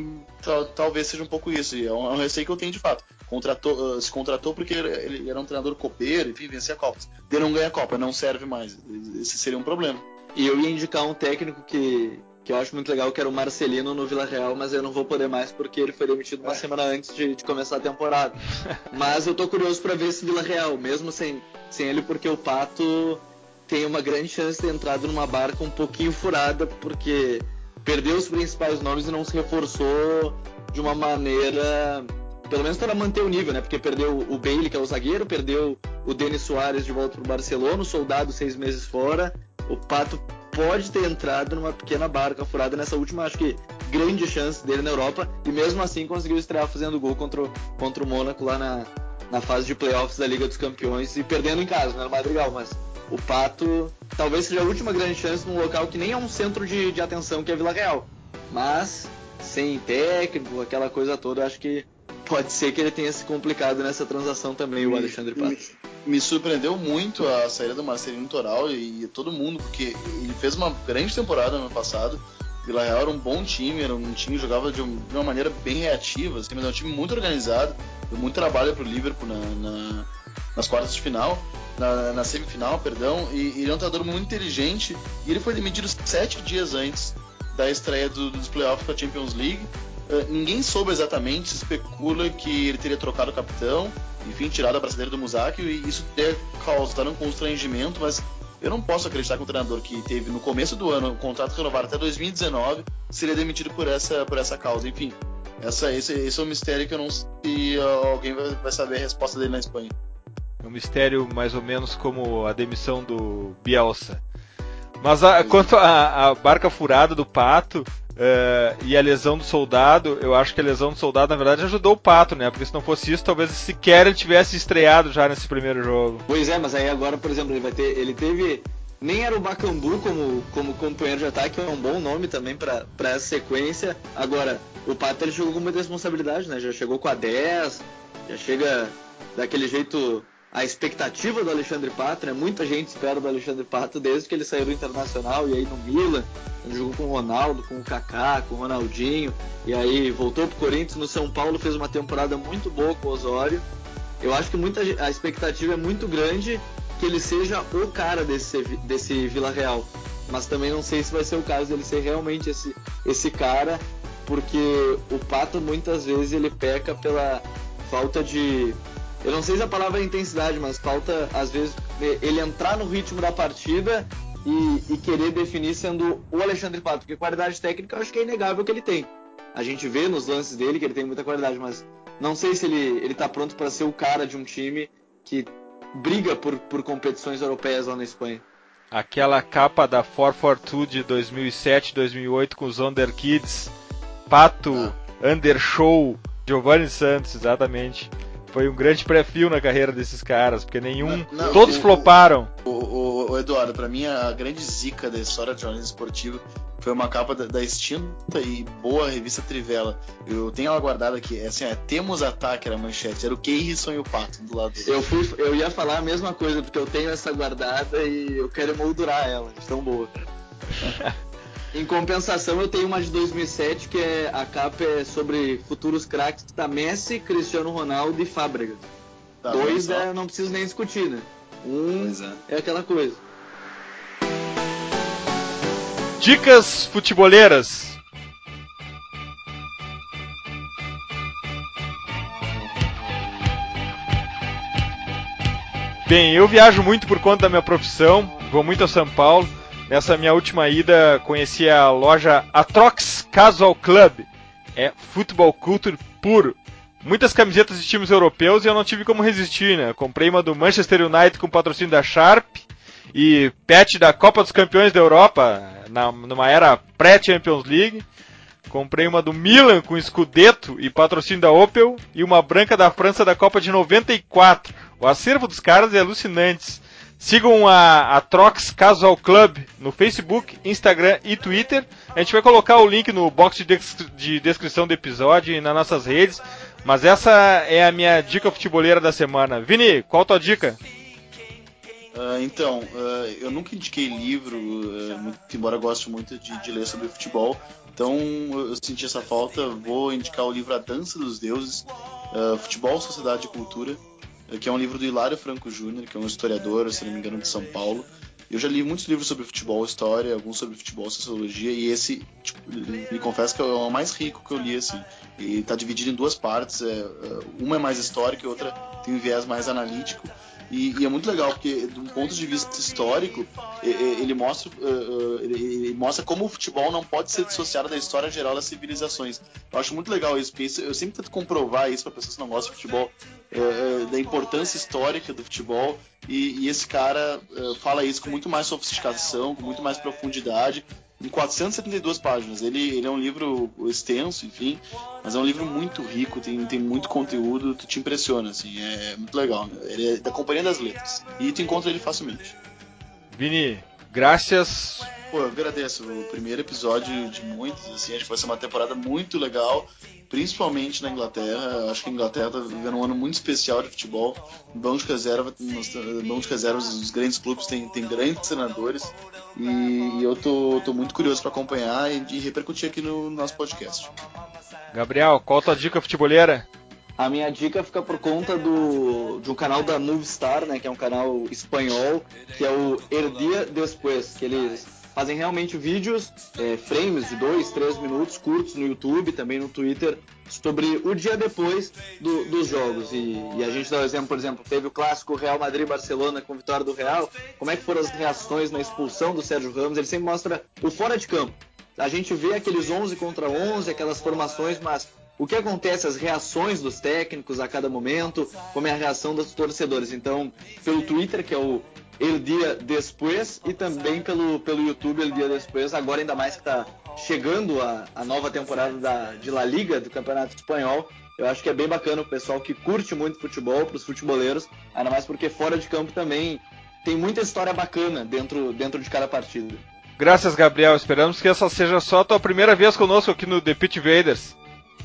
talvez seja um pouco isso. E é um, é um receio que eu tenho de fato. Contratou, uh, se contratou porque ele, ele, era um treinador copeiro, enfim, vencia Copas. Ele não ganha a Copa, não serve mais. Esse seria um problema. E eu ia indicar um técnico que que eu acho muito legal, que era o Marcelino no Vila Real, mas eu não vou poder mais porque ele foi demitido uma é. semana antes de, de, começar a temporada. mas eu tô curioso para ver esse Vila Real, mesmo sem, sem ele, porque o Pato tem uma grande chance de ter entrado numa barca um pouquinho furada, porque perdeu os principais nomes e não se reforçou de uma maneira pelo menos para manter o nível, né? Porque perdeu o Bailey, que é o zagueiro, perdeu o Denis Soares de volta para o Barcelona, o Soldado seis meses fora. O Pato pode ter entrado numa pequena barca furada nessa última, acho que grande chance dele na Europa e mesmo assim conseguiu estrear fazendo gol contra, contra o Mônaco lá na, na fase de playoffs da Liga dos Campeões e perdendo em casa, não era Madrigal, mas o Pato talvez seja a última grande chance num local que nem é um centro de, de atenção que é Vila Real, mas sem técnico, aquela coisa toda, acho que pode ser que ele tenha se complicado nessa transação também, o Alexandre Pato. Me, me, surpreendeu muito a saída do Marcelino Toral e, e, todo mundo, porque ele fez uma grande temporada no ano passado. Vila Real era um bom time, era um time que jogava de, um, de uma maneira bem reativa, assim, mas é um time muito organizado, deu muito trabalho para o Liverpool na, na, nas quartas de final, na, na semifinal, perdão, e, ele é um treinador muito inteligente e ele foi demitido sete dias antes da estreia do, dos playoffs para a Champions League ninguém soube exatamente, se especula que ele teria trocado o capitão, enfim, tirado a braçadeira do Musaki, e isso teria causado um constrangimento, mas eu não posso acreditar que um treinador que teve no começo do ano um contrato renovado até 2019 seria demitido por essa, por essa causa. Enfim, essa, esse, esse é um mistério que eu não sei se alguém vai, vai saber a resposta dele na Espanha. É um mistério mais ou menos como a demissão do Bielsa. Mas a, quanto à barca furada do Pato, Uh, e a lesão do soldado, eu acho que a lesão do soldado na verdade ajudou o Pato, né? Porque se não fosse isso, talvez sequer ele tivesse estreado já nesse primeiro jogo. Pois é, mas aí agora, por exemplo, ele vai ter. Ele teve. Nem era o Bacambu como, como companheiro de ataque, é um bom nome também para essa sequência. Agora, o Pato ele chegou com muita responsabilidade, né? Já chegou com a 10, já chega daquele jeito a expectativa do Alexandre Pato, né? Muita gente espera do Alexandre Pato desde que ele saiu do Internacional e aí no Milan, jogou com o Ronaldo, com o Kaká, com o Ronaldinho, e aí voltou pro Corinthians no São Paulo, fez uma temporada muito boa com o Osório. Eu acho que muita a expectativa é muito grande que ele seja o cara desse desse Vila Real, mas também não sei se vai ser o caso dele ser realmente esse esse cara, porque o Pato muitas vezes ele peca pela falta de eu não sei se a palavra é intensidade, mas falta, às vezes, ele entrar no ritmo da partida e, e, querer definir sendo o Alexandre Pato, porque qualidade técnica eu acho que é inegável que ele tem. A gente vê nos lances dele que ele tem muita qualidade, mas não sei se ele, ele tá pronto para ser o cara de um time que briga por, por competições europeias lá na Espanha. Aquela capa da 442 de 2007, 2008 com os Under Kids, Pato, ah. Undershow, Giovanni Santos, exatamente. Foi um grande pré-fio na carreira desses caras, porque nenhum. Não, não, todos o, floparam. O, o, o, Eduardo, para mim a grande zica da história do jornalismo esportivo foi uma capa da, da, extinta e boa revista Trivela. Eu tenho ela guardada aqui. É assim, é, temos ataque era a manchete. Era o Keirson e o Pato do lado. Eu, fui, eu ia falar a mesma coisa, porque eu tenho essa guardada e eu quero moldurar ela, de tão boa. Em compensação, eu tenho uma de 2007 que é a capa é sobre futuros craques da Messi, Cristiano Ronaldo e Fábrega. Tá, Dois é, não preciso nem discutir, né? Um é. é aquela coisa. Dicas futeboleiras. Bem, eu viajo muito por conta da minha profissão, vou muito a São Paulo. Nessa minha última ida, conheci a loja Atrox Casual Club. É futebol culture puro. Muitas camisetas de times europeus e eu não tive como resistir, né? Comprei uma do Manchester United com patrocínio da Sharp e patch da Copa dos Campeões da Europa, na, numa era pré-Champions League. Comprei uma do Milan com Scudetto e patrocínio da Opel e uma branca da França da Copa de 94. O acervo dos caras é alucinante. Sigam a, a Trox Casual Club no Facebook, Instagram e Twitter. A gente vai colocar o link no box de, de descrição do episódio e nas nossas redes. Mas essa é a minha dica futeboleira da semana. Vini, qual a tua dica? Uh, então, uh, eu nunca indiquei livro, uh, muito, embora goste muito de, de, ler sobre futebol. Então, eu senti essa falta. Vou indicar o livro A Dança dos Deuses, Futebol, Sociedade e Cultura, que é um livro do Hilário Franco Júnior, que é um historiador, se não me engano, de São Paulo. Eu já li muitos livros sobre futebol, história, alguns sobre futebol, sociologia, e esse, tipo, me confesso que é o mais rico que eu li, assim. E está dividido em duas partes, é, é, uma é mais histórica e outra tem um viés mais analítico. E, e, é muito legal porque, de um ponto de vista histórico, ele mostra, ele mostra como o futebol não pode ser dissociado da história geral das civilizações. Eu acho muito legal isso, porque eu sempre tento comprovar isso para pessoas que não gostam de futebol, da importância histórica do futebol. E, e esse cara fala isso com muito mais sofisticação, com muito mais profundidade em 472 páginas. Ele, ele é um livro extenso, enfim, mas é um livro muito rico, tem, tem muito conteúdo, tu te impressiona, assim, é, muito legal. Ele é da Companhia das Letras. E tu encontra ele facilmente. Vini, graças Pô, eu agradeço. O primeiro episódio de muitos, assim, acho que vai ser uma temporada muito legal, principalmente na Inglaterra. Acho que a Inglaterra tá vivendo um ano muito especial de futebol. Banco de reserva, banco de reservas dos grandes clubes tem, tem grandes treinadores. E, e eu tô, tô muito curioso para acompanhar e, e repercutir aqui no nosso podcast. Gabriel, qual a tua dica futeboleira? A minha dica fica por conta do, de um canal da Movistar, né, que é um canal espanhol, que é o El Dia Después, que eles fazem realmente vídeos, é, frames de 2, 3 minutos, curtos no YouTube, também no Twitter, sobre o dia depois do, dos jogos. E, e, a gente dá o um exemplo, por exemplo, teve o clássico Real Madrid-Barcelona com vitória do Real, como é que foram as reações na expulsão do Sérgio Ramos, ele sempre mostra o fora de campo. A gente vê aqueles 11 contra 11, aquelas formações, mas o que acontece, as reações dos técnicos a cada momento, como é a reação dos torcedores. Então, pelo Twitter, que é o El Dia Después, e também pelo, pelo YouTube El Dia Después, agora ainda mais que está chegando a, a nova temporada da, de La Liga, do Campeonato Espanhol. Eu acho que é bem bacana o pessoal que curte muito futebol, para os futeboleiros, ainda mais porque fora de campo também tem muita história bacana dentro, dentro de cada partida. Graças, Gabriel. Esperamos que essa seja só a tua primeira vez conosco aqui no The Pit Vaders.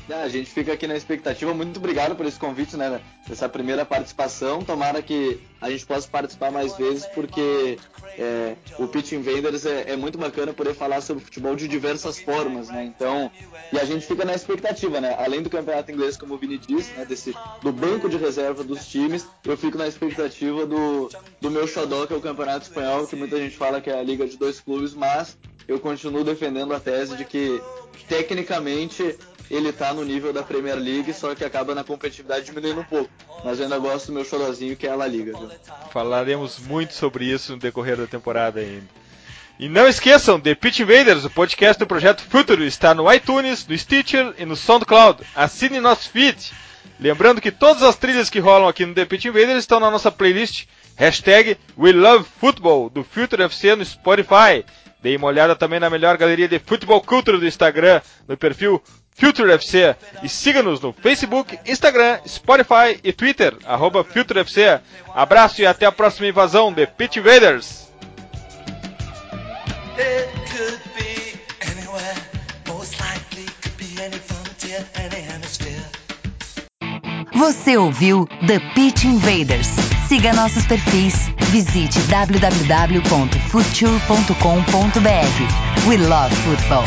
É, a gente fica aqui na expectativa. Muito obrigado por esse convite, né? Essa primeira participação. Tomara que a gente possa participar mais vezes, porque é, o Pitch Invaders é, é, muito bacana poder falar sobre futebol de diversas formas, né? Então, e a gente fica na expectativa, né? Além do campeonato inglês, como o Vini disse, né? Desse, do banco de reserva dos times, eu fico na expectativa do, do meu xodó, que é o campeonato espanhol, que muita gente fala que é a liga de dois clubes, mas eu continuo defendendo a tese de que, tecnicamente, ele tá no nível da Premier League, só que acaba na competitividade diminuindo um pouco. Mas eu ainda gosto do meu chorozinho, que é a La Liga. Viu? Falaremos muito sobre isso no decorrer da temporada ainda. E não esqueçam, The Pitch Invaders, o podcast do Projeto Futuro, está no iTunes, no Stitcher e no SoundCloud. Assine nosso feed. Lembrando que todas as trilhas que rolam aqui no The Pitch Invaders estão na nossa playlist hashtag We Love Football, do Future FC no Spotify. Dê uma olhada também na melhor galeria de futebol culture do Instagram, no perfil Future FC e siga-nos no Facebook, Instagram, Spotify e Twitter, arroba Future FC. Abraço e até a próxima invasão de Pitch Invaders. Você ouviu The Pitch Invaders. Siga nossos perfis. Visite www.future.com.br. We love football.